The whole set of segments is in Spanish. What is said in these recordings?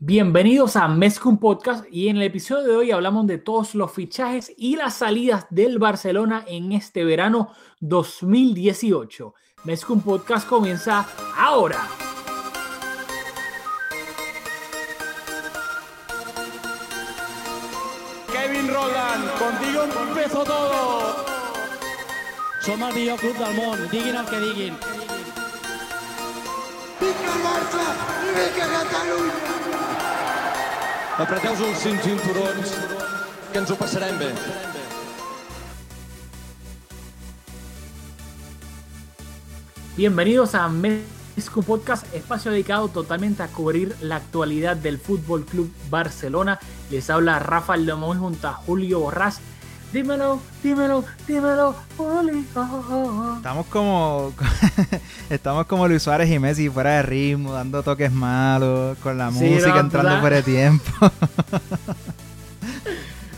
Bienvenidos a Mezcum Podcast y en el episodio de hoy hablamos de todos los fichajes y las salidas del Barcelona en este verano 2018. Mezcum Podcast comienza ahora. Kevin Roland, contigo empezó todo. Som el millor club del món, diguin el que diguin. Vinga Barça vinga Catalunya! Apreteu-vos que ens ho passarem. Bienvenidos a Mezcum Podcast, espacio dedicado totalmente a cubrir la actualidad del Fútbol Club Barcelona. Les habla Rafael Lemón junto a Julio Borrás. Dímelo, dímelo, dímelo, Julio. Estamos como estamos como Luis Suárez y Messi fuera de ritmo, dando toques malos, con la Sí, música no, entrando ¿verdad? por el tiempo.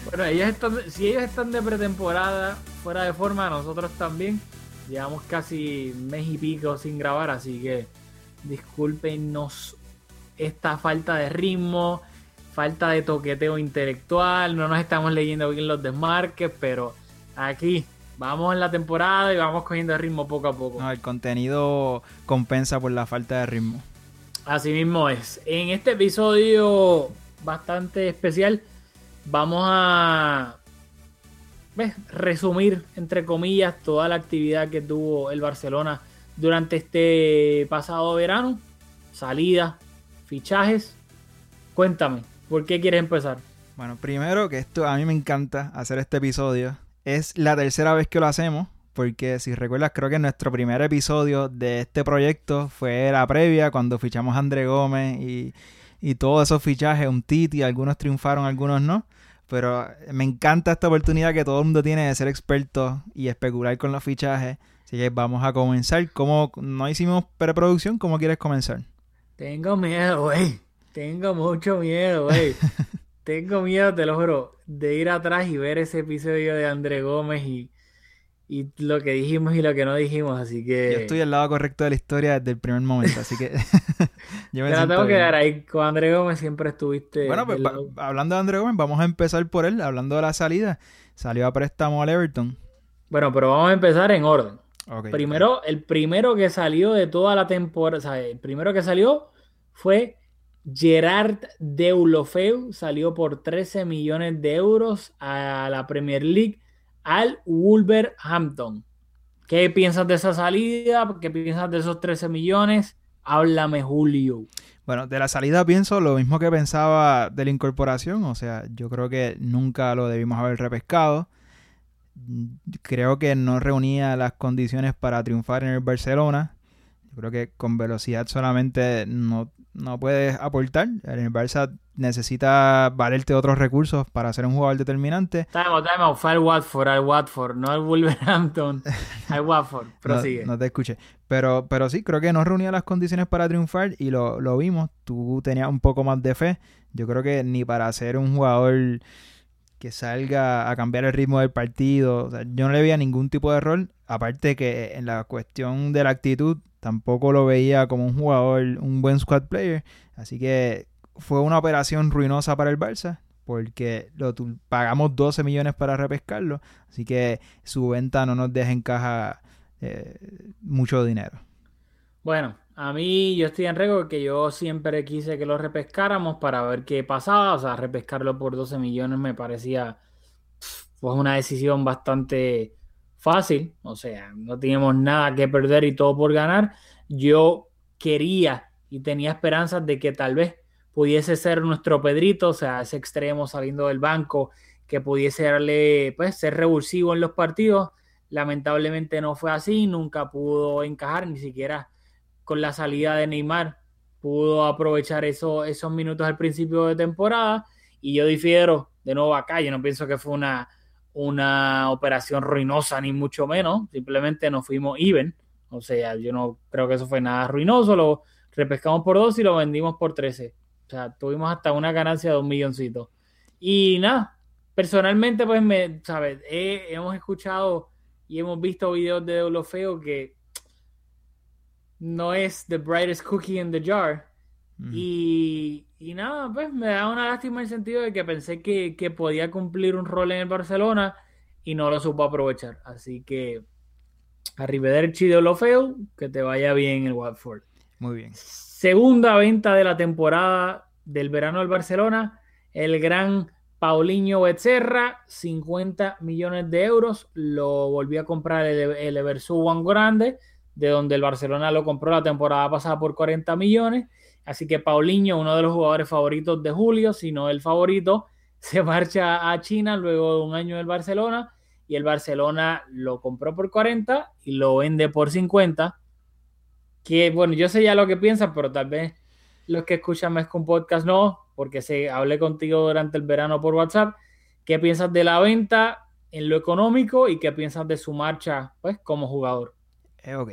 Bueno, ellos están, si ellos están de pretemporada, fuera de forma, nosotros también. Llevamos casi mes y pico sin grabar, así que discúlpenos esta falta de ritmo, falta de toqueteo intelectual, no nos estamos leyendo bien los desmarques, pero aquí vamos en la temporada y vamos cogiendo ritmo poco a poco. No, el contenido compensa por la falta de ritmo. Así mismo es. En este episodio bastante especial vamos a ¿ves? resumir, entre comillas, toda la actividad que tuvo el Barcelona durante este pasado verano. Salidas, fichajes. Cuéntame, ¿por qué quieres empezar? Bueno, primero que esto a mí me encanta hacer este episodio. Es la tercera vez que lo hacemos, porque si recuerdas, creo que nuestro primer episodio de este proyecto fue la previa, cuando fichamos a André Gómez y, y todos esos fichajes, un Titi, algunos triunfaron, algunos no. Pero me encanta esta oportunidad que todo el mundo tiene de ser experto y especular con los fichajes. Así que vamos a comenzar. Como no hicimos preproducción, ¿cómo quieres comenzar? Tengo miedo, güey. Tengo mucho miedo, güey. Tengo miedo, te lo juro, de ir atrás y ver ese episodio de André Gómez y, y lo que dijimos y lo que no dijimos. Así que Yo estoy al lado correcto de la historia desde el primer momento, así que yo me tengo que dar ahí. Con André Gómez siempre estuviste. Bueno, pues lado- hablando de André Gómez, vamos a empezar por él, hablando de la salida. Salió a préstamo al Everton. Bueno, pero vamos a empezar en orden. Primero, el primero que salió de toda la temporada, o sea, el primero que salió fue Gerard Deulofeu, salió por 13 millones de euros a la Premier League al Wolverhampton. ¿Qué piensas de esa salida? ¿Qué piensas de esos 13 millones? Háblame, Julio. Bueno, de la salida pienso lo mismo que pensaba de la incorporación, o sea, yo creo que nunca lo debimos haber repescado. Creo que no reunía las condiciones para triunfar en el Barcelona. Yo creo que con velocidad solamente no, no puedes aportar. El Barça necesita valerte otros recursos para ser un jugador determinante. Time out, time out. Fue al Watford, al Watford, no al Wolverhampton, al Watford. No, Prosigue. no te escuché. Pero, pero sí, creo que no reunía las condiciones para triunfar y lo, lo vimos. Tú tenías un poco más de fe. Yo creo que ni para ser un jugador que salga a cambiar el ritmo del partido. o sea, yo no le veía ningún tipo de error. Aparte que en la cuestión de la actitud tampoco lo veía como un jugador, un buen squad player. Así que fue una operación ruinosa para el Barça. Porque lo pagamos 12 millones para repescarlo. Así que su venta no nos deja en caja eh, mucho dinero. Pues a mí yo estoy en récord que yo siempre quise que lo repescáramos para ver qué pasaba. O sea, repescarlo por 12 millones me parecía pues una decisión bastante fácil. O sea, no teníamos nada que perder y todo por ganar. Yo quería y tenía esperanzas de que tal vez pudiese ser nuestro Pedrito, o sea, ese extremo saliendo del banco, que pudiese darle, pues, ser revulsivo en los partidos. Lamentablemente no fue así, nunca pudo encajar, ni siquiera con la salida de Neymar pudo aprovechar eso- esos minutos al principio de temporada. Y yo difiero de nuevo acá, yo no pienso que fue una, una operación ruinosa, ni mucho menos, simplemente nos fuimos even. O sea, yo no creo que eso fue nada ruinoso, lo repescamos por dos y lo vendimos por 13. O sea, tuvimos hasta una ganancia de un milloncito. Y nada, personalmente, pues, me, ¿sabes? He- hemos escuchado y hemos visto videos de Deulofeo que no es the brightest cookie in the jar. Ujú. Y, y nada, pues me da una lástima en el sentido de que pensé que, que podía cumplir un rol en el Barcelona y no lo supo aprovechar. Así que arrivederci de lo feo, que te vaya bien el Watford. Muy bien. Segunda venta de la temporada del verano del Barcelona, el gran Paulinho Becerra, 50 millones de euros, lo volvió a comprar el, el Eversu One Grande, de donde el Barcelona lo compró la temporada pasada por 40 millones. Así que Paulinho, uno de los jugadores favoritos de Julio, si no el favorito, se marcha a China luego de un año del Barcelona y el Barcelona lo compró por 40 y lo vende por 50. Que bueno, yo sé ya lo que piensas, pero tal vez los que escuchan más con podcast no, porque se hablé contigo durante el verano por WhatsApp. ¿Qué piensas de la venta en lo económico y qué piensas de su marcha pues como jugador? Eh, ok.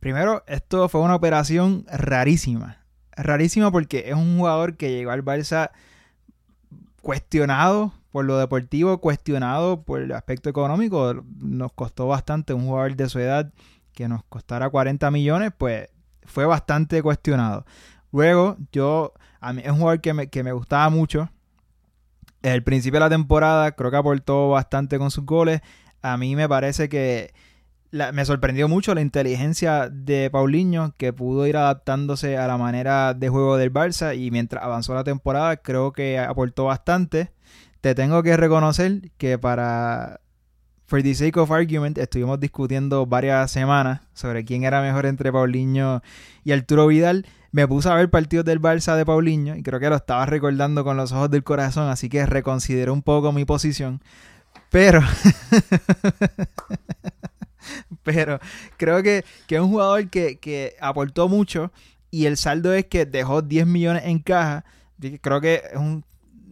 Primero, esto fue una operación rarísima. Rarísima porque es un jugador que llegó al Barça cuestionado por lo deportivo, cuestionado por el aspecto económico. Nos costó bastante un jugador de su edad que nos costara 40 millones, pues fue bastante cuestionado. Luego, yo, a mí es un jugador que me, que me gustaba mucho. El principio de la temporada creo que aportó bastante con sus goles. A mí me parece que me sorprendió mucho la inteligencia de Paulinho, que pudo ir adaptándose a la manera de juego del Barça y mientras avanzó la temporada creo que aportó bastante. Te tengo que reconocer que para For the sake of argument estuvimos discutiendo varias semanas sobre quién era mejor entre Paulinho y Arturo Vidal. Me puse a ver partidos del Barça de Paulinho y creo que lo estaba recordando con los ojos del corazón, así que reconsideré un poco mi posición. Pero pero creo que, que es un jugador que, que aportó mucho y el saldo es que dejó 10 millones en caja. Creo que es un-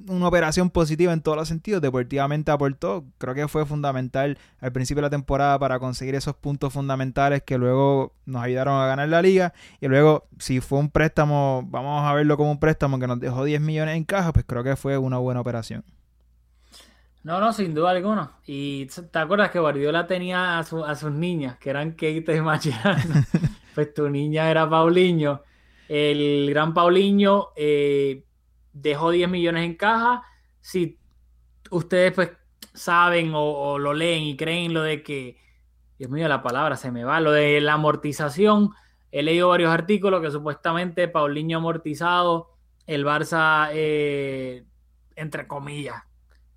una operación positiva en todos los sentidos. Deportivamente aportó, creo que fue fundamental al principio de la temporada para conseguir esos puntos fundamentales que luego nos ayudaron a ganar la liga. Y luego, si fue un préstamo, vamos a verlo como un préstamo que nos dejó 10 millones en caja, pues creo que fue una buena operación. No, no, sin duda alguna. Y te acuerdas que Guardiola tenía a, su- a sus niñas, que eran Keita y Mascherano. pues tu niña era Paulinho. El gran Paulinho eh, dejó 10 millones en caja. Si ustedes pues saben o, o lo leen y creen lo de que, Dios mío, la palabra se me va, lo de la amortización. He leído varios artículos que supuestamente Paulinho amortizado, el Barça, eh, entre comillas,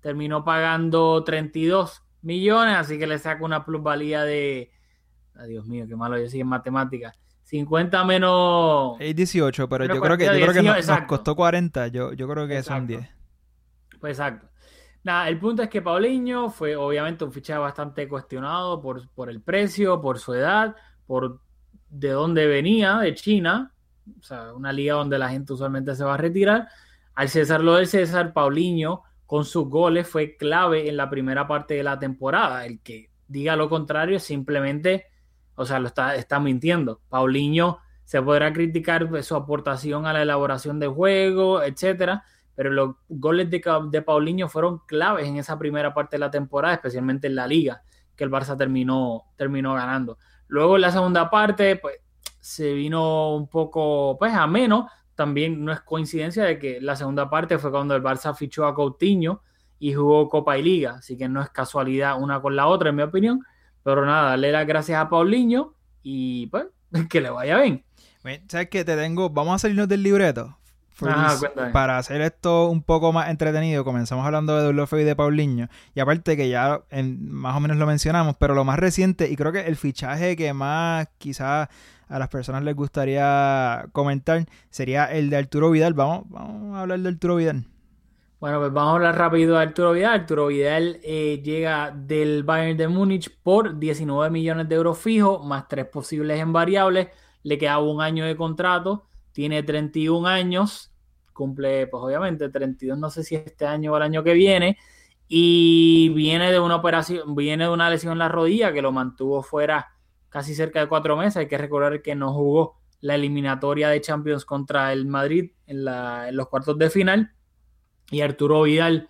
terminó pagando 32 millones, así que le saca una plusvalía de, Dios mío, qué malo yo sí en matemáticas, 50 menos... Es 18, pero yo creo que, yo creo que 18, nos, costó 40. Yo, yo creo que son Exacto. 10. Pues exacto. Nada, el punto es que Paulinho fue obviamente un fichaje bastante cuestionado por, por el precio, por su edad, por de dónde venía, de China, o sea, una liga donde la gente usualmente se va a retirar. Al César lo del César, Paulinho con sus goles fue clave en la primera parte de la temporada. El que diga lo contrario simplemente, o sea, lo está, mintiendo. Paulinho se podrá criticar su aportación a la elaboración de juego, etcétera, pero los goles de, de Paulinho fueron claves en esa primera parte de la temporada, especialmente en la liga, que el Barça terminó, terminó ganando. Luego en la segunda parte, pues se vino un poco, pues a menos. También no es coincidencia de que la segunda parte fue cuando el Barça fichó a Coutinho y jugó Copa y Liga, así que no es casualidad una con la otra, en mi opinión. Pero nada, darle las gracias a Paulinho y pues que le vaya bien. ¿Sabes qué? Te tengo. Vamos a salirnos del libreto. Para hacer esto un poco más entretenido, comenzamos hablando de Deulofeu y de Paulinho. Y aparte que ya en- más o menos lo mencionamos, pero lo más reciente, y creo que el fichaje que más quizás a las personas les gustaría comentar, sería el de Arturo Vidal. Vamos, vamos a hablar de Arturo Vidal. Bueno, pues vamos a hablar rápido de Arturo Vidal. Arturo Vidal eh, llega del Bayern de Múnich por 19 millones de euros fijos, más tres posibles en variables. Le queda un año de contrato, tiene 31 años, cumple, pues obviamente 32, no sé si este año o el año que viene, y viene de una operación, viene de una lesión en la rodilla que lo mantuvo fuera casi cerca de cuatro meses. Hay que recordar que no jugó la eliminatoria de Champions contra el Madrid en, en los cuartos de final. Y Arturo Vidal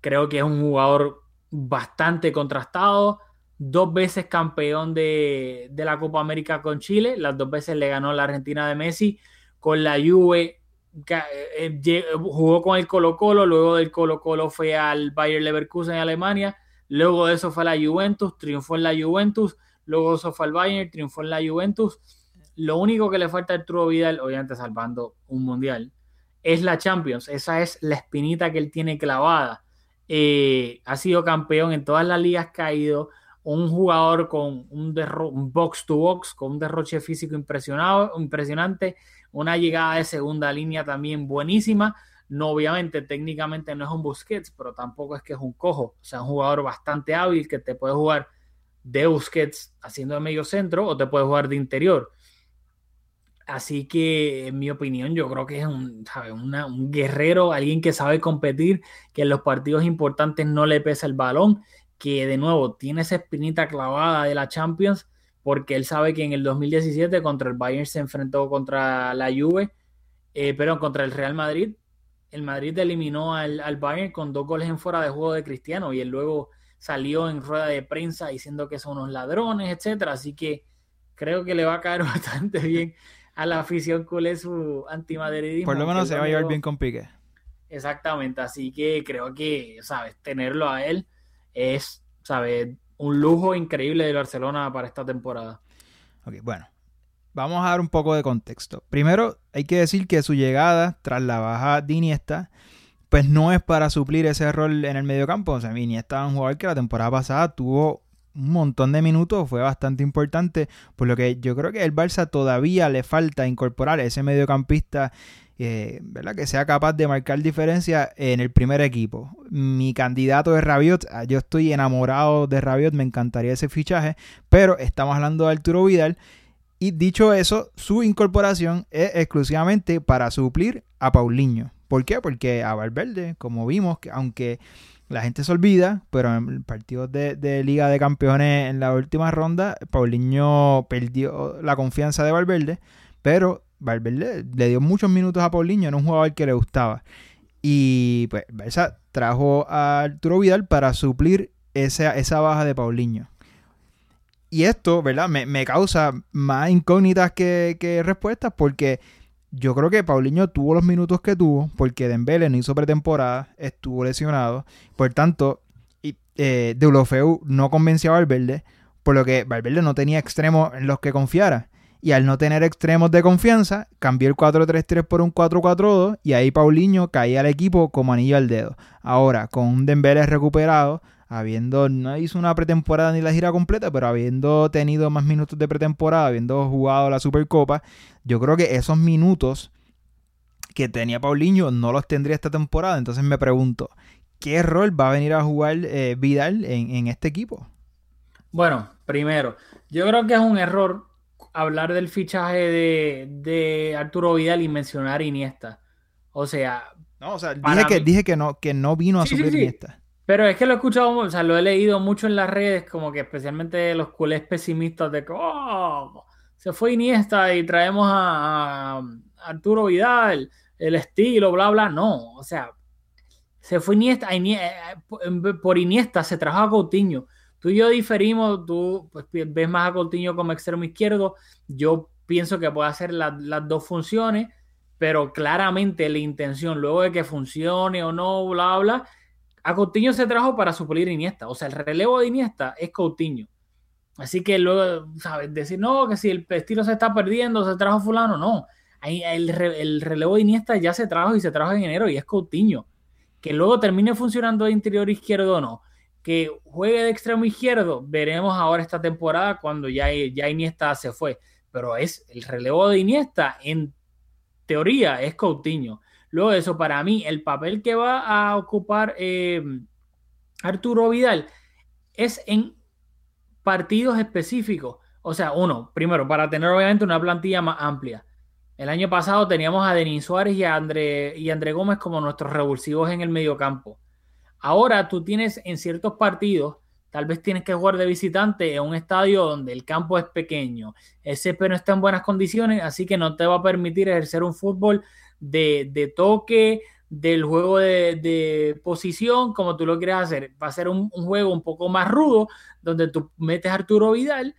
creo que es un jugador bastante contrastado. Dos veces campeón de, de la Copa América con Chile. Las dos veces le ganó la Argentina de Messi con la Juve, eh, jugó con el Colo Colo, luego del Colo Colo fue al Bayer Leverkusen en Alemania, luego de eso fue a la Juventus, triunfó en la Juventus, luego de eso fue al Bayern, triunfó en la Juventus. Lo único que le falta a Arturo Vidal, obviamente salvando un mundial, es la Champions. Esa es la espinita que él tiene clavada. Eh, ha sido campeón en todas las ligas que ha ido. Un jugador con un, box to box, con un derroche físico impresionado, impresionante. Una llegada de segunda línea también buenísima. No, obviamente, técnicamente no es un Busquets, pero tampoco es que es un cojo. O sea, un jugador bastante hábil que te puede jugar de Busquets haciendo de medio centro o te puede jugar de interior. Así que, en mi opinión, yo creo que es un, un guerrero, alguien que sabe competir, que en los partidos importantes no le pesa el balón, que de nuevo tiene esa espinita clavada de la Champions, porque él sabe que en el 2017 contra el Bayern se enfrentó contra la Juve, eh, pero contra el Real Madrid. El Madrid eliminó al, al Bayern con dos goles en fuera de juego de Cristiano y él luego salió en rueda de prensa diciendo que son unos ladrones, etcétera. Así que creo que le va a caer bastante bien a la afición culé su antimadridismo. Por lo menos se va a llevar bien con Piqué. Exactamente, así que creo que, ¿sabes? Tenerlo a él es, ¿sabes? Un lujo increíble de Barcelona para esta temporada. Ok, bueno. Vamos a dar un poco de contexto. Primero, hay que decir que su llegada tras la baja de Iniesta, pues no es para suplir ese rol en el mediocampo. O sea, Iniesta es un jugador que la temporada pasada tuvo un montón de minutos, fue bastante importante, por lo que yo creo que el Barça todavía le falta incorporar ese mediocampista eh, ¿verdad? que sea capaz de marcar diferencia en el primer equipo. Mi candidato es Rabiot, ah, yo estoy enamorado de Rabiot, me encantaría ese fichaje, pero estamos hablando de Arturo Vidal. Y dicho eso, su incorporación es exclusivamente para suplir a Paulinho. ¿Por qué? Porque a Valverde, como vimos, que aunque la gente se olvida, pero en el partido de, Liga de Campeones en la última ronda, Paulinho perdió la confianza de Valverde, pero Valverde le dio muchos minutos a Paulinho, era un jugador que le gustaba. Y pues Barça trajo a Arturo Vidal para suplir esa, esa baja de Paulinho. Y esto, ¿verdad? Me, me causa más incógnitas que, que respuestas porque yo creo que Paulinho tuvo los minutos que tuvo porque Dembele no hizo pretemporada, estuvo lesionado. Por tanto, eh, Deulofeu no convenció a Valverde, por lo que Valverde no tenía extremos en los que confiara. Y al no tener extremos de confianza, cambió el 4-3-3 por un 4-4-2 y ahí Paulinho caía al equipo como anillo al dedo. Ahora, con un Dembele recuperado, habiendo, no hizo una pretemporada ni la gira completa, pero habiendo tenido más minutos de pretemporada, habiendo jugado la Supercopa, yo creo que esos minutos que tenía Paulinho no los tendría esta temporada. Entonces me pregunto, ¿qué rol va a venir a jugar eh, Vidal en, este equipo? Bueno, primero, yo creo que es un error hablar del fichaje de, Arturo Vidal y mencionar Iniesta. O sea, no, o sea, dije que, dije que no, que no vino a subir Iniesta. Pero es que lo he escuchado, o sea, lo he leído mucho en las redes, como que especialmente los culés pesimistas de que oh, se fue Iniesta y traemos a, Arturo Vidal, el estilo, bla, bla. No, o sea, se fue Iniesta, eh, por Iniesta se trajo a Coutinho. Tú y yo diferimos, tú pues, ves más a Coutinho como extremo izquierdo, yo pienso que puede hacer las dos funciones, pero claramente la intención, luego de que funcione o no, bla, bla, a Coutinho se trajo para suplir Iniesta. O sea, el relevo de Iniesta es Coutinho. Así que luego, ¿sabes? Decir, no, que si el estilo se está perdiendo, se trajo fulano, no. El, el relevo de Iniesta ya se trajo y se trajo en enero y es Coutinho. Que luego termine funcionando de interior izquierdo o no. Que juegue de extremo izquierdo, veremos ahora esta temporada cuando ya, ya Iniesta se fue. Pero es el relevo de Iniesta, en teoría, es Coutinho. Luego de eso, para mí, el papel que va a ocupar eh, Arturo Vidal es en partidos específicos. O sea, uno, primero, para tener obviamente una plantilla más amplia. El año pasado teníamos a Denis Suárez y a André, y André Gómez como nuestros revulsivos en el mediocampo. Ahora tú tienes en ciertos partidos, tal vez tienes que jugar de visitante en un estadio donde el campo es pequeño, el césped no está en buenas condiciones, así que no te va a permitir ejercer un fútbol de, toque, del juego de, posición, como tú lo quieres hacer. Va a ser un, juego un poco más rudo, donde tú metes a Arturo Vidal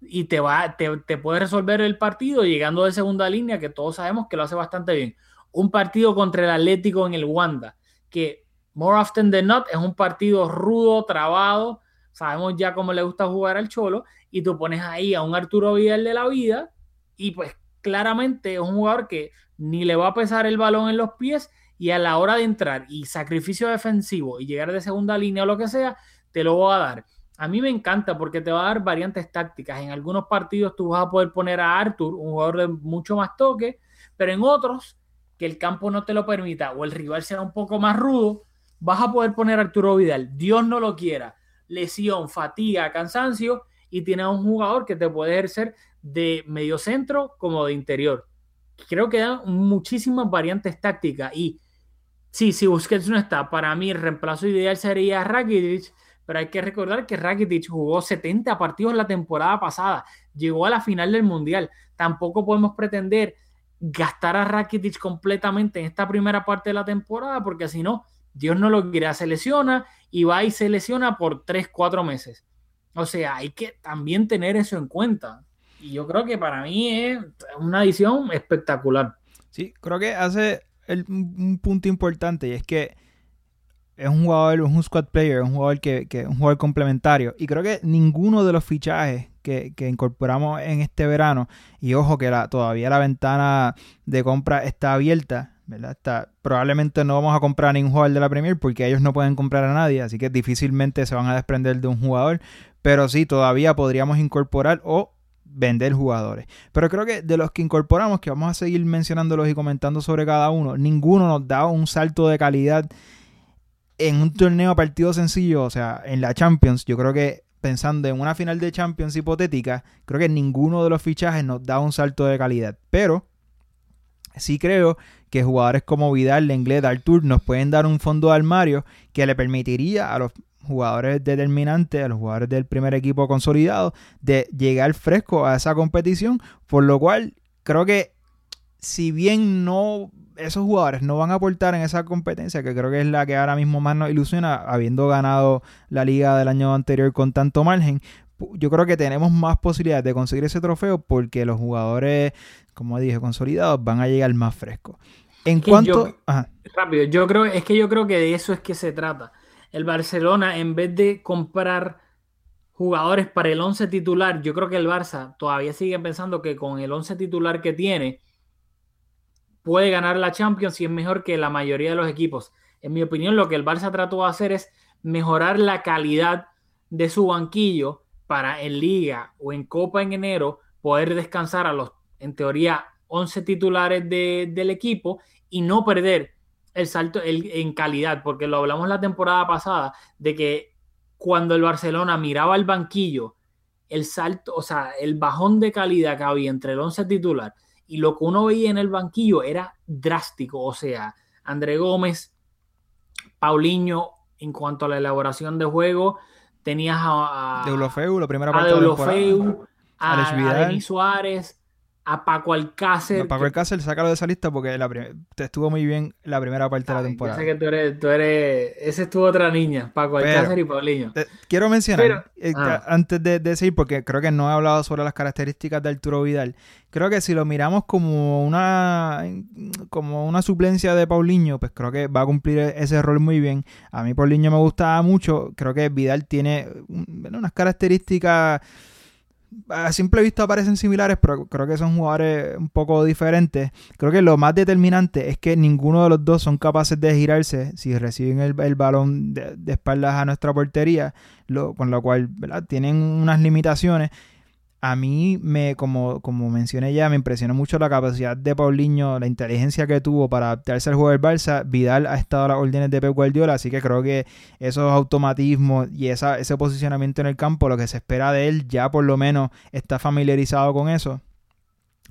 y te, va, te, te puede resolver el partido llegando de segunda línea, que todos sabemos que lo hace bastante bien. Un partido contra el Atlético en el Wanda, que more often than not es un partido rudo, trabado, sabemos ya cómo le gusta jugar al Cholo, y tú pones ahí a un Arturo Vidal de la vida, y pues claramente es un jugador que ni le va a pesar el balón en los pies, y a la hora de entrar y sacrificio defensivo y llegar de segunda línea o lo que sea, te lo va a dar. A mí me encanta porque te va a dar variantes tácticas. En algunos partidos tú vas a poder poner a Arthur, un jugador de mucho más toque, pero en otros que el campo no te lo permita o el rival sea un poco más rudo, vas a poder poner a Arturo Vidal. Dios no lo quiera. Lesión, fatiga, cansancio y tienes un jugador que te puede ejercer de medio centro como de interior. Creo que dan muchísimas variantes tácticas y sí, si Busquets no está, para mí el reemplazo ideal sería Rakitic pero hay que recordar que Rakitic jugó 70 partidos la temporada pasada, llegó a la final del Mundial. Tampoco podemos pretender gastar a Rakitic completamente en esta primera parte de la temporada, porque si no, Dios no lo quiere, se lesiona y va y se lesiona por 3, 4 meses. O sea, hay que también tener eso en cuenta. Y yo creo que para mí es una edición espectacular. Sí, creo que hace un punto importante y es que es un jugador, un squad player, un jugador que, que un jugador complementario. Y creo que ninguno de los fichajes que, incorporamos en este verano, y ojo que la, todavía la ventana de compra está abierta, ¿verdad? Está, probablemente no vamos a comprar a ningún jugador de la Premier porque ellos no pueden comprar a nadie, así que difícilmente se van a desprender de un jugador. Pero sí, todavía podríamos incorporar o vender jugadores. Pero creo que de los que incorporamos, que vamos a seguir mencionándolos y comentando sobre cada uno, ninguno nos da un salto de calidad en un torneo a partido sencillo, o sea, en la Champions, yo creo que pensando en una final de Champions hipotética, creo que ninguno de los fichajes nos da un salto de calidad. Pero sí creo que jugadores como Vidal, Lenglet, Artur nos pueden dar un fondo de armario que le permitiría a los jugadores determinantes, a los jugadores del primer equipo consolidado, de llegar fresco a esa competición. Por lo cual, creo que si bien no esos jugadores no van a aportar en esa competencia, que creo que es la que ahora mismo más nos ilusiona, habiendo ganado la liga del año anterior con tanto margen, yo creo que tenemos más posibilidades de conseguir ese trofeo porque los jugadores, como dije, consolidados van a llegar más frescos. En cuanto... rápido, yo creo, es que yo creo que de eso es que se trata. El Barcelona, en vez de comprar jugadores para el 11 titular, yo creo que el Barça todavía sigue pensando que con el 11 titular que tiene, puede ganar la Champions y es mejor que la mayoría de los equipos. En mi opinión, lo que el Barça trató de hacer es mejorar la calidad de su banquillo para en liga o en copa en enero poder descansar a los, en teoría, 11 titulares del equipo y no perder el salto en calidad, porque lo hablamos la temporada pasada, de que cuando el Barcelona miraba el banquillo, el salto, o sea, el bajón de calidad que había entre el 11 titular y lo que uno veía en el banquillo era drástico. O sea, André Gómez, Paulinho, en cuanto a la elaboración de juego, tenías a, a Deulofeu, la primera parte de a, a Denis Suárez, a Paco Alcácer. Paco Alcácer, sácalo de esa lista porque te estuvo muy bien la primera parte de la temporada. Sé que tú eres, tú eres, ese estuvo otra niña, Paco Alcácer y Paulinho. quiero mencionar, eh, ah. antes de, de, seguir, porque creo que no he hablado sobre las características de Arturo Vidal. Creo que si lo miramos como una, como una suplencia de Paulinho, pues creo que va a cumplir ese rol muy bien. A mí Paulinho me gustaba mucho. Creo que Vidal tiene unas características a simple vista parecen similares, pero creo que son jugadores un poco diferentes. Creo que lo más determinante es que ninguno de los dos son capaces de girarse. Si reciben el, balón de, espaldas a nuestra portería, con lo cual tienen unas limitaciones a mí me, como, como mencioné ya, me impresionó mucho la capacidad de Paulinho, la inteligencia que tuvo para adaptarse al juego del Barça. Vidal ha estado a las órdenes de Pep Guardiola, así que creo que esos automatismos y esa, ese posicionamiento en el campo, lo que se espera de él, ya por lo menos está familiarizado con eso.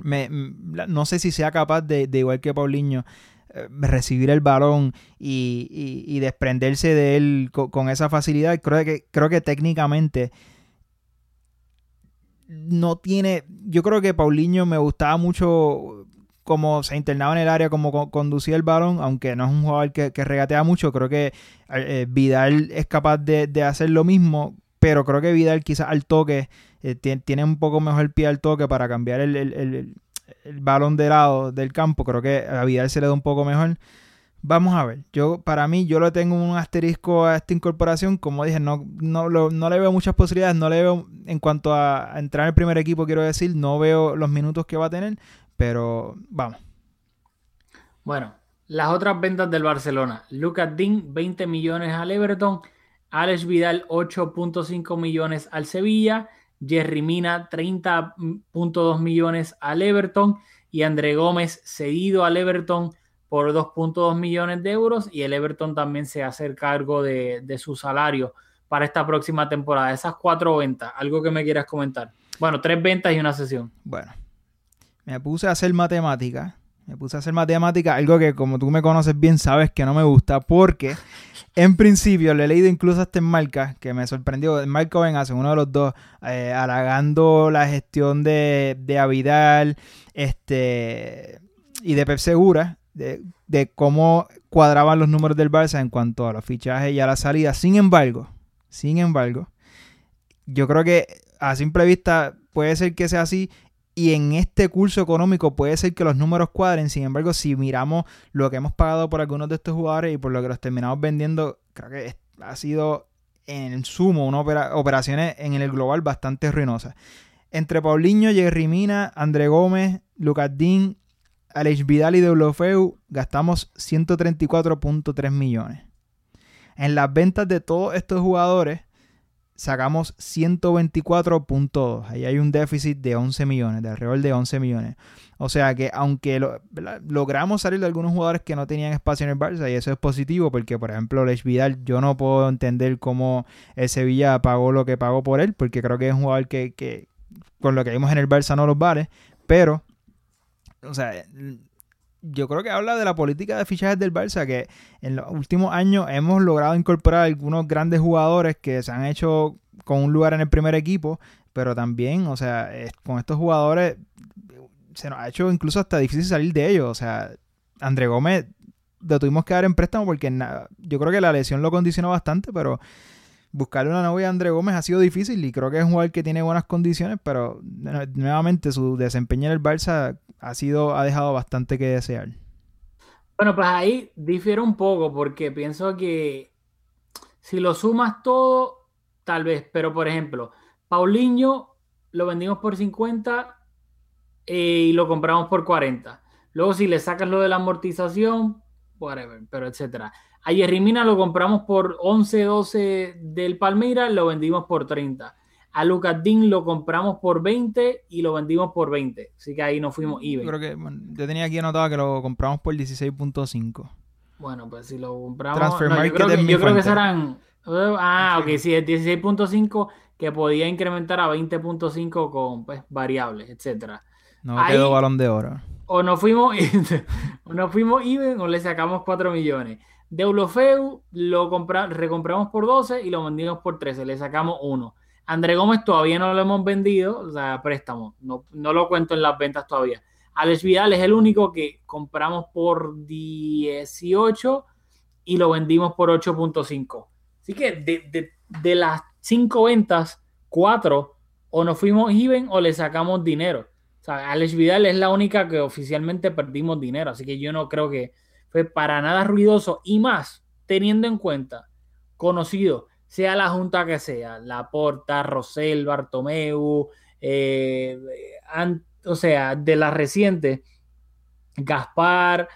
Me, no sé si sea capaz de, igual que Paulinho, eh, recibir el balón y, desprenderse de él con, con, esa facilidad. Creo que, creo que técnicamente no tiene. Yo creo que Paulinho me gustaba mucho como se internaba en el área, como conducía el balón, aunque no es un jugador que, regatea mucho. Creo que eh, Vidal es capaz de, hacer lo mismo pero creo que Vidal quizás al toque eh, tie- tiene un poco mejor el pie al toque para cambiar el, el- el- el balón de lado del campo. Creo que a Vidal se le da un poco mejor. Vamos a ver. Yo, para mí, yo le tengo un asterisco a esta incorporación. Como dije, no, no, lo- no le veo muchas posibilidades. No le veo, en cuanto a, entrar en el primer equipo, quiero decir, no veo los minutos que va a tener. Pero vamos. Bueno, las otras ventas del Barcelona. Lucas Dean, 20 millones al Everton. Alex Vidal, 8.5 millones al Sevilla. Jerry Mina, 30.2 millones al Everton. Y André Gómez, cedido al Everton por 2.2 millones de euros. Y el Everton también se hace cargo de, de su salario para esta próxima temporada. Esas cuatro ventas, algo que me quieras comentar. Bueno, tres ventas y una sesión. Bueno, me puse a hacer matemática. Me puse a hacer matemática, algo que como tú me conoces bien sabes que no me gusta, porque en principio le he leído incluso hasta en Marca, que me sorprendió, ven hace uno de los dos, eh, halagando la gestión de, de Avidal este, y de Pep Segura, de, cómo cuadraban los números del Barça en cuanto a los fichajes y a la salida. Sin embargo, sin embargo, yo creo que a simple vista puede ser que sea así y en este curso económico puede ser que los números cuadren. Sin embargo, si miramos lo que hemos pagado por algunos de estos jugadores y por lo que los terminamos vendiendo, creo que ha sido en sumo una opera- operaciones en el global bastante ruinosas. Entre Paulinho, Jerry Mina, André Gómez, Lucas Dean, Alex Vidal y Deulofeu gastamos 134.3 millones. En las ventas de todos estos jugadores sacamos 124.2. Ahí hay un déficit de 11 millones, de alrededor de 11 millones. O sea que aunque logramos salir de algunos jugadores que no tenían espacio en el Barça, y eso es positivo, porque por ejemplo Lech Vidal, yo no puedo entender cómo el Sevilla pagó lo que pagó por él, porque creo que es un jugador que, que con lo que vimos en el Barça no los vale, pero, o sea, yo creo que habla de la política de fichajes del Barça, que en los últimos años hemos logrado incorporar algunos grandes jugadores que se han hecho con un lugar en el primer equipo, pero también, o sea, con estos jugadores se nos ha hecho incluso hasta difícil salir de ellos. O sea, André Gómez lo tuvimos que dar en préstamo porque na- yo creo que la lesión lo condicionó bastante, pero buscarle una novia a André Gómez ha sido difícil y creo que es un jugador que tiene buenas condiciones, pero nu- nuevamente su desempeño en el Barça ha sido ha dejado bastante que desear. Bueno, pues ahí difiere un poco porque pienso que si lo sumas todo, tal vez, pero por ejemplo, Paulinho lo vendimos por 50 eh, y lo compramos por 40. Luego si le sacas lo de la amortización, whatever, pero etcétera. A Jerry Mina lo compramos por 11, 12 del Palmeiras, lo vendimos por 30. A Lucas Dean lo compramos por 20 y lo vendimos por 20. Así que ahí nos fuimos even. creo que bueno, yo tenía aquí anotado que lo compramos por 16.5. Bueno, pues si lo compramos. Transfer no, yo Market creo que, yo creo que serán. Ah, ok, sí, es 16.5 que podía incrementar a 20.5 con pues, variables, etcétera. No Ahí- quedó balón de oro. O nos fuimos, o nos fuimos even o le sacamos 4 millones. Deulofeu lo compra, recompramos por 12 y lo vendimos por 13, le sacamos 1. André Gómez todavía no lo hemos vendido, o sea, préstamo, no, no lo cuento en las ventas todavía. Alex Vidal es el único que compramos por 18 y lo vendimos por 8.5. Así que de, de- de las 5 ventas, 4 o nos fuimos even o le sacamos dinero. O sea, Alex Vidal es la única que oficialmente perdimos dinero, así que yo no creo que fue para nada ruidoso y más teniendo en cuenta, conocido, sea la junta que sea, Laporta, Rosell, Bartomeu, eh, o sea, de las recientes, Gaspar,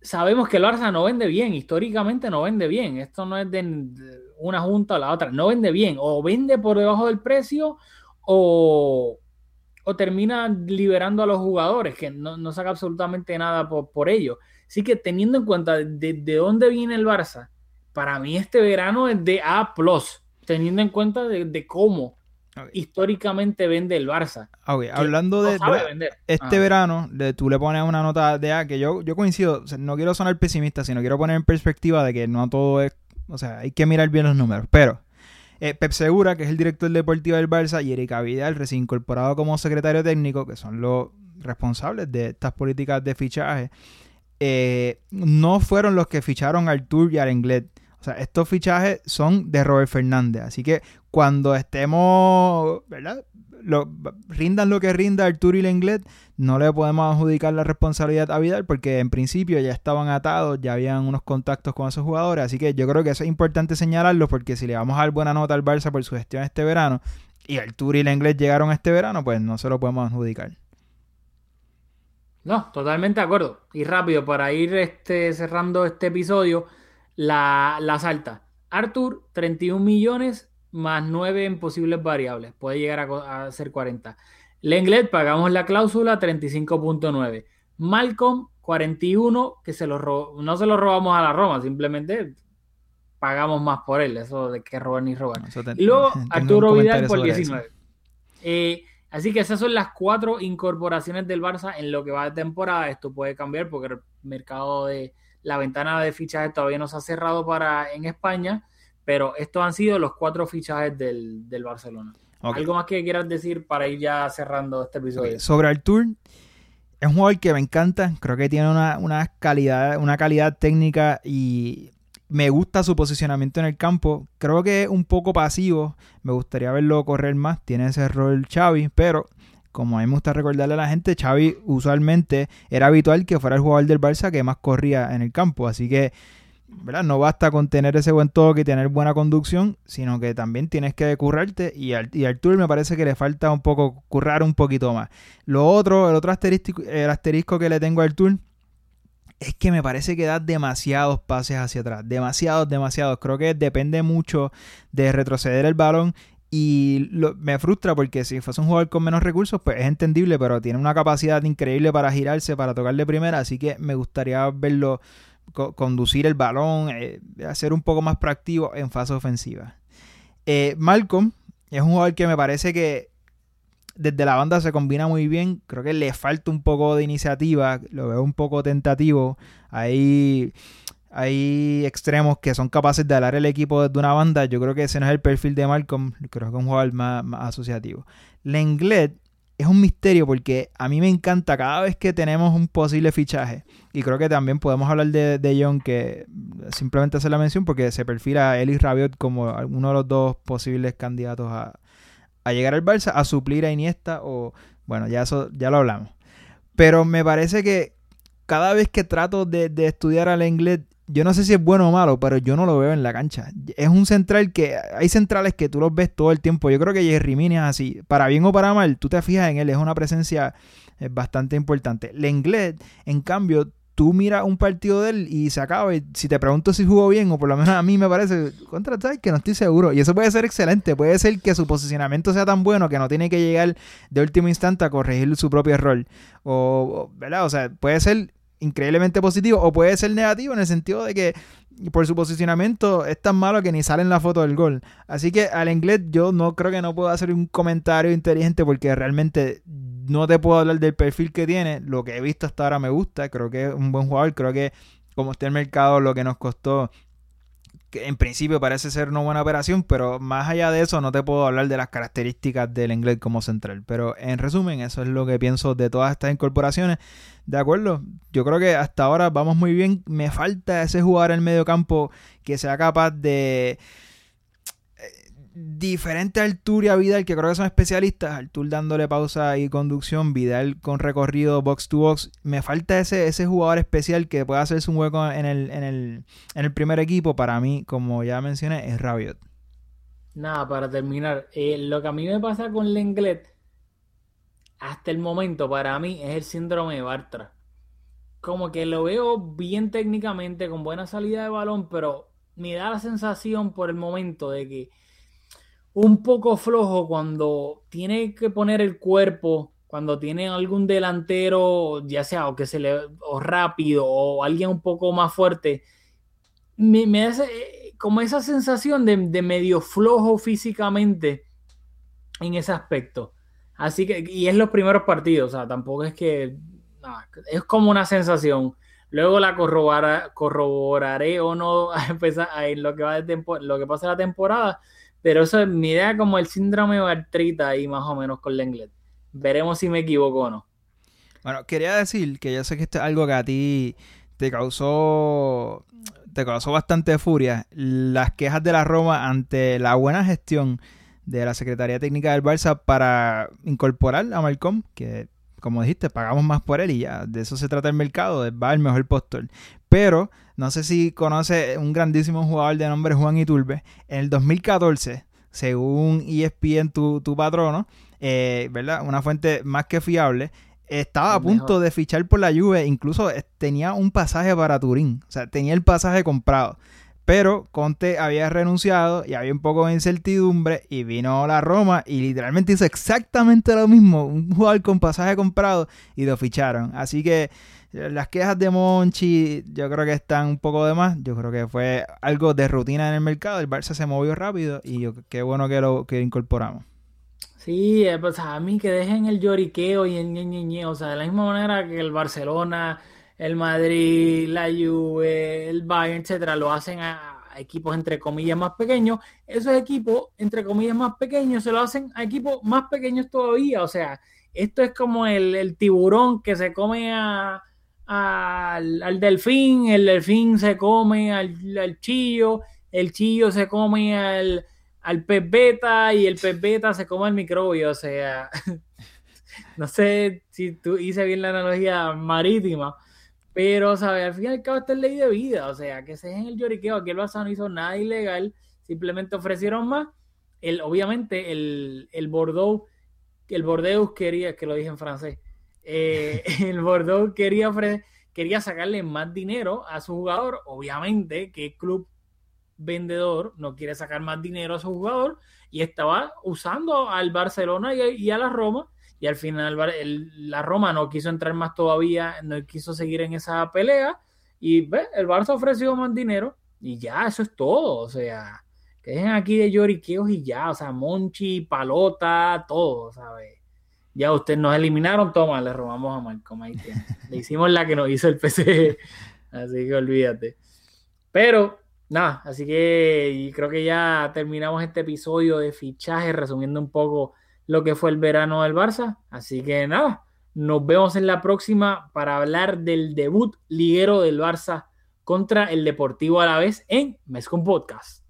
sabemos que el Barça no vende bien, históricamente no vende bien, esto no es de, de una junta o la otra, no vende bien, o vende por debajo del precio o, o termina liberando a los jugadores, que no, no saca absolutamente nada por, por ello. Así que teniendo en cuenta de, de dónde viene el Barça, para mí este verano es de A, teniendo en cuenta de, de cómo históricamente vende el Barça. Que hablando de, vender. este Ah. verano, tú le pones una nota de A que yo, yo coincido, o sea, no quiero sonar pesimista, sino quiero poner en perspectiva de que no todo es, o sea, hay que mirar bien los números, pero eh, Pep Segura, que es el director deportivo del Barça, y Erika Vidal, recién incorporado como secretario técnico, que son los responsables de estas políticas de fichaje, eh, no fueron los que ficharon al Tour y al Englet. O sea, estos fichajes son de Robert Fernández. Así que cuando estemos, ¿verdad? Rindan lo que rinda Arturo y Lenglet, no le podemos adjudicar la responsabilidad a Vidal porque en principio ya estaban atados, ya habían unos contactos con esos jugadores. Así que yo creo que eso es importante señalarlo porque si le vamos a dar buena nota al Barça por su gestión este verano y Arturo y Lenglet llegaron este verano, pues no se lo podemos adjudicar. No, totalmente de acuerdo. Y rápido, para ir este, cerrando este episodio, la, la salta. Arthur, 31 millones más 9 en posibles variables. Puede llegar a, ser 40. Lenglet, pagamos la cláusula 35.9. Malcolm, 41, que se lo no se lo robamos a la Roma, simplemente pagamos más por él. Eso de que robar ni robar. y luego Arturo Vidal por 19. Eh, así que esas son las cuatro incorporaciones del Barça en lo que va de temporada. Esto puede cambiar porque el mercado de la ventana de fichajes todavía no se ha cerrado para en España, pero estos han sido los cuatro fichajes del, Barcelona. ¿Algo más que quieras decir para ir ya cerrando este episodio? Sobre Artur, es un jugador que me encanta, creo que tiene una, calidad, una calidad técnica y me gusta su posicionamiento en el campo. Creo que es un poco pasivo, me gustaría verlo correr más, tiene ese rol Xavi, pero como a mí me gusta recordarle a la gente, Xavi usualmente era habitual que fuera el jugador del Barça que más corría en el campo. Así que, ¿verdad? No basta con tener ese buen toque y tener buena conducción, sino que también tienes que currarte. Y, al, y Artur me parece que le falta un poco, currar un poquito más. Lo otro, el otro asterisco, el asterisco que le tengo a Artur es que me parece que da demasiados pases hacia atrás. Demasiados, demasiados. Creo que depende mucho de retroceder el balón y me frustra porque si fuese un jugador con menos recursos, pues es entendible, pero tiene una capacidad increíble para girarse, para tocar de primera, así que me gustaría verlo conducir el balón, eh, hacer un poco más proactivo en fase ofensiva. Eh, Malcolm es un jugador que me parece que desde la banda se combina muy bien, creo que le falta un poco de iniciativa, lo veo un poco tentativo, ahí hay extremos que son capaces de alar el equipo de una banda. Yo creo que ese no es el perfil de Malcolm. Creo que es un jugador más, asociativo. Lenglet es un misterio porque a mí me encanta cada vez que tenemos un posible fichaje. Y creo que también podemos hablar de, de John, que simplemente hace la mención porque se perfila a Ellis Rabiot como uno de los dos posibles candidatos a, llegar al Barça, a suplir a Iniesta o... Bueno, ya eso ya lo hablamos. Pero me parece que cada vez que trato de, de estudiar al Lenglet yo no sé si es bueno o malo, pero yo no lo veo en la cancha. Es un central que hay centrales que tú los ves todo el tiempo. Yo creo que Jerry Mini es así. Para bien o para mal, tú te fijas en él, es una presencia eh, bastante importante. Lenglet, en cambio, tú miras un partido de él y se acaba. Y si te pregunto si jugó bien, o por lo menos a mí me parece, contra que no estoy seguro. Y eso puede ser excelente. Puede ser que su posicionamiento sea tan bueno que no tiene que llegar de último instante a corregir su propio error. O, ¿verdad? O sea, puede ser increíblemente positivo o puede ser negativo en el sentido de que por su posicionamiento es tan malo que ni sale en la foto del gol. Así que al inglés yo no creo que no puedo hacer un comentario inteligente porque realmente no te puedo hablar del perfil que tiene. Lo que he visto hasta ahora me gusta, creo que es un buen jugador, creo que como está el mercado lo que nos costó que en principio parece ser una buena operación, pero más allá de eso no te puedo hablar de las características del inglés como central. Pero en resumen, eso es lo que pienso de todas estas incorporaciones. De acuerdo, yo creo que hasta ahora vamos muy bien. Me falta ese jugador en medio campo que sea capaz de diferente a Artur y a Vidal, que creo que son especialistas, Artur dándole pausa y conducción, Vidal con recorrido box to box, me falta ese, ese jugador especial que pueda hacerse un hueco en el, en el, en el primer equipo, para mí, como ya mencioné, es Rabiot. Nada, para terminar, eh, lo que a mí me pasa con Lenglet, hasta el momento, para mí, es el síndrome de Bartra. Como que lo veo bien técnicamente, con buena salida de balón, pero me da la sensación por el momento de que un poco flojo cuando tiene que poner el cuerpo, cuando tiene algún delantero, ya sea o que se le o rápido o alguien un poco más fuerte, me, me hace eh, como esa sensación de, medio flojo físicamente en ese aspecto. Así que, y es los primeros partidos, o sea, tampoco es que es como una sensación. Luego la corroboraré o no a empezar en lo que va de lo que pasa la temporada pero eso es mi idea como el síndrome de artrita ahí más o menos con Lenglet. Veremos si me equivoco o no. Bueno, quería decir que yo sé que esto es algo que a ti te causó te causó bastante furia las quejas de la Roma ante la buena gestión de la Secretaría Técnica del Barça para incorporar a Malcolm, que como dijiste, pagamos más por él y ya, de eso se trata el mercado, va el mejor postor. Pero, no sé si conoce un grandísimo jugador de nombre Juan Iturbe, en el 2014, según ESPN, tu, tu patrono, eh, ¿verdad? Una fuente más que fiable, estaba a punto de fichar por la Juve, incluso eh, tenía un pasaje para Turín, o sea, tenía el pasaje comprado. Pero Conte había renunciado y había un poco de incertidumbre y vino la Roma y literalmente hizo exactamente lo mismo, un jugador con pasaje comprado y lo ficharon. Así que las quejas de Monchi yo creo que están un poco de más. Yo creo que fue algo de rutina en el mercado. El Barça se movió rápido y yo, qué bueno que lo que incorporamos. Sí, eh, pues a mí que dejen el lloriqueo y el ñe, O sea, de la misma manera que el Barcelona el Madrid, la Juve, el Bayern, etcétera, lo hacen a, equipos entre comillas más pequeños, esos equipos entre comillas más pequeños se lo hacen a equipos más pequeños todavía. O sea, esto es como el, tiburón que se come a, al, delfín, el delfín se come al, chillo, el chillo se come al, al pez beta y el pez beta se come al microbio. O sea, no sé si tú hice bien la analogía marítima pero, ¿sabes? Al fin y al cabo, esta es ley de vida. O sea, que se dejen el lloriqueo. Aquí el no hizo nada ilegal. Simplemente ofrecieron más. El, obviamente, el, el Bordeaux, el Bordeaux quería, que lo dije en francés, eh, el Bordeaux quería, quería sacarle más dinero a su jugador. Obviamente, que club vendedor no quiere sacar más dinero a su jugador y estaba usando al Barcelona y a la Roma y al final la Roma no quiso entrar más todavía, no quiso seguir en esa pelea y ve, el Barça ofreció más dinero y ya, eso es todo, o sea, que dejen aquí de lloriqueos y ya, o sea, Monchi, Palota, todo, ¿sabes? Ya ustedes nos eliminaron, toma, le robamos a Malcolm, ahí Le hicimos la que nos hizo el PC, así que olvídate. Pero, nada, así que creo que ya terminamos este episodio de fichaje, resumiendo un poco lo que fue el verano del Barça. Así que nada, nos vemos en la próxima para hablar del debut liguero del Barça contra el Deportivo a la vez en Mescon Podcast.